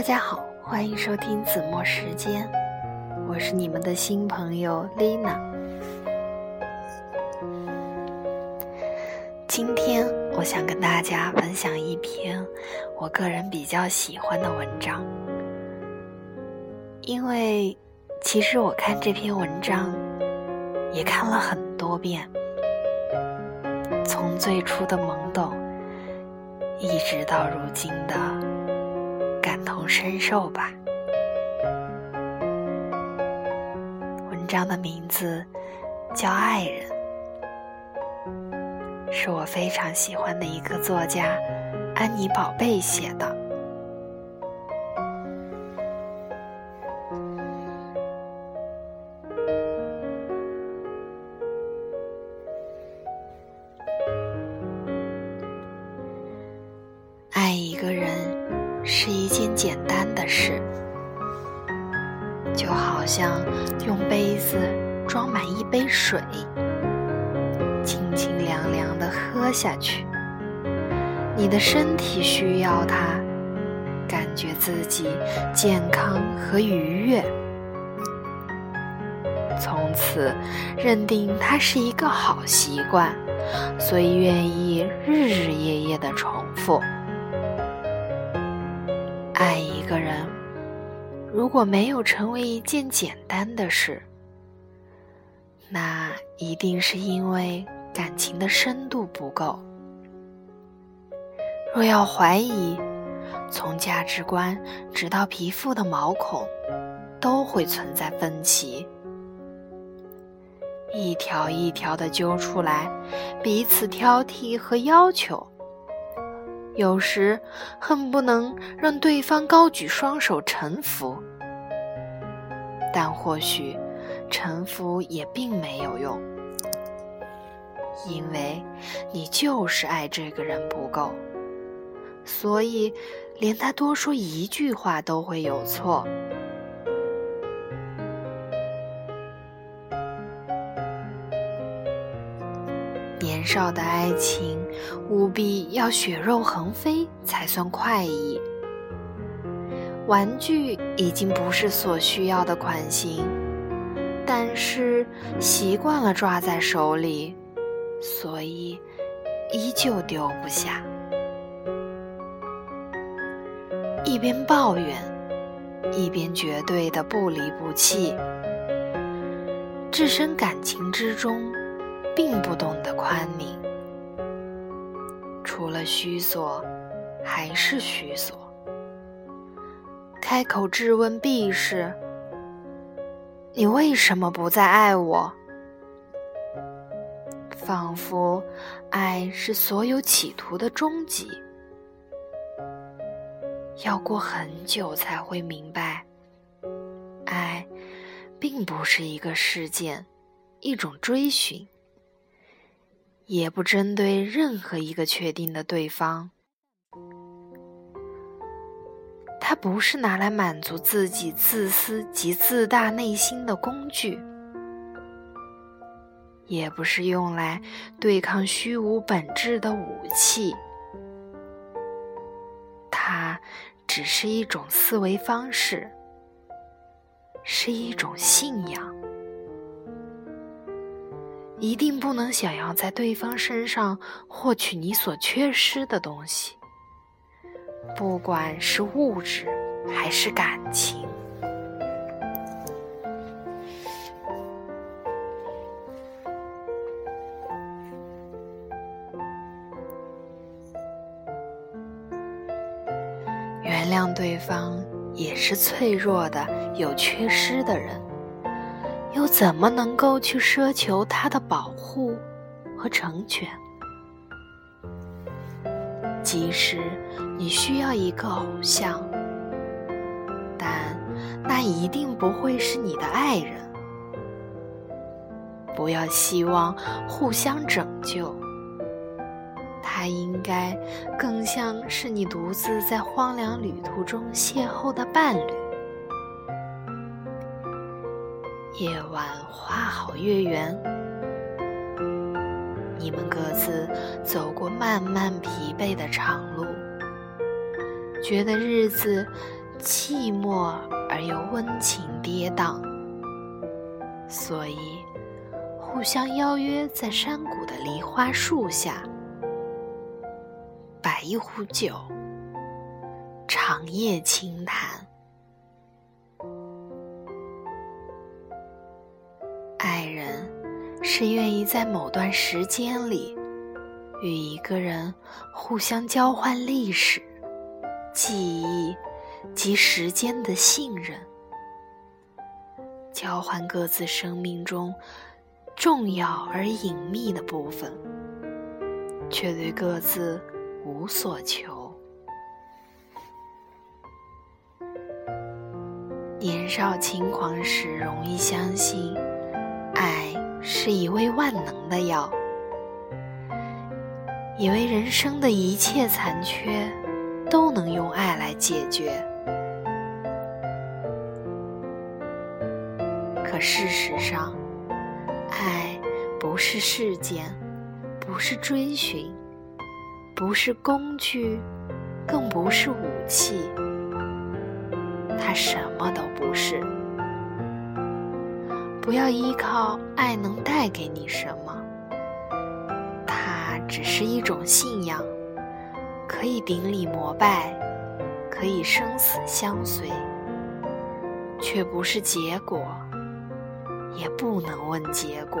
大家好，欢迎收听子墨时间，我是你们的新朋友 Lina。今天我想跟大家分享一篇我个人比较喜欢的文章，因为其实我看这篇文章也看了很多遍，从最初的懵懂，一直到如今的。同身受吧。文章的名字叫《爱人》，是我非常喜欢的一个作家安妮宝贝写的。简单的事，就好像用杯子装满一杯水，清清凉凉的喝下去。你的身体需要它，感觉自己健康和愉悦，从此认定它是一个好习惯，所以愿意日日夜夜的重复。个人，如果没有成为一件简单的事，那一定是因为感情的深度不够。若要怀疑，从价值观直到皮肤的毛孔，都会存在分歧，一条一条的揪出来，彼此挑剔和要求。有时恨不能让对方高举双手臣服，但或许臣服也并没有用，因为你就是爱这个人不够，所以连他多说一句话都会有错。年少的爱情，务必要血肉横飞才算快意。玩具已经不是所需要的款型，但是习惯了抓在手里，所以依旧丢不下。一边抱怨，一边绝对的不离不弃，置身感情之中。并不懂得宽悯，除了虚索，还是虚索。开口质问必是：“你为什么不再爱我？”仿佛爱是所有企图的终极。要过很久才会明白，爱并不是一个事件，一种追寻。也不针对任何一个确定的对方，它不是拿来满足自己自私及自大内心的工具，也不是用来对抗虚无本质的武器，它只是一种思维方式，是一种信仰。一定不能想要在对方身上获取你所缺失的东西，不管是物质还是感情。原谅对方也是脆弱的、有缺失的人。又怎么能够去奢求他的保护和成全？即使你需要一个偶像，但那一定不会是你的爱人。不要希望互相拯救，他应该更像是你独自在荒凉旅途中邂逅的伴侣。夜晚花好月圆，你们各自走过漫漫疲惫的长路，觉得日子寂寞而又温情跌宕，所以互相邀约在山谷的梨花树下，摆一壶酒，长夜轻谈。是愿意在某段时间里，与一个人互相交换历史、记忆。及时间的信任，交换各自生命中重要而隐秘的部分，却对各自无所求。年少轻狂时，容易相信是一味万能的药，以为人生的一切残缺都能用爱来解决。可事实上，爱不是事件，不是追寻，不是工具，更不是武器。它什么都不是。不要依靠爱能带给你什么，它只是一种信仰，可以顶礼膜拜，可以生死相随，却不是结果。也不能问结果。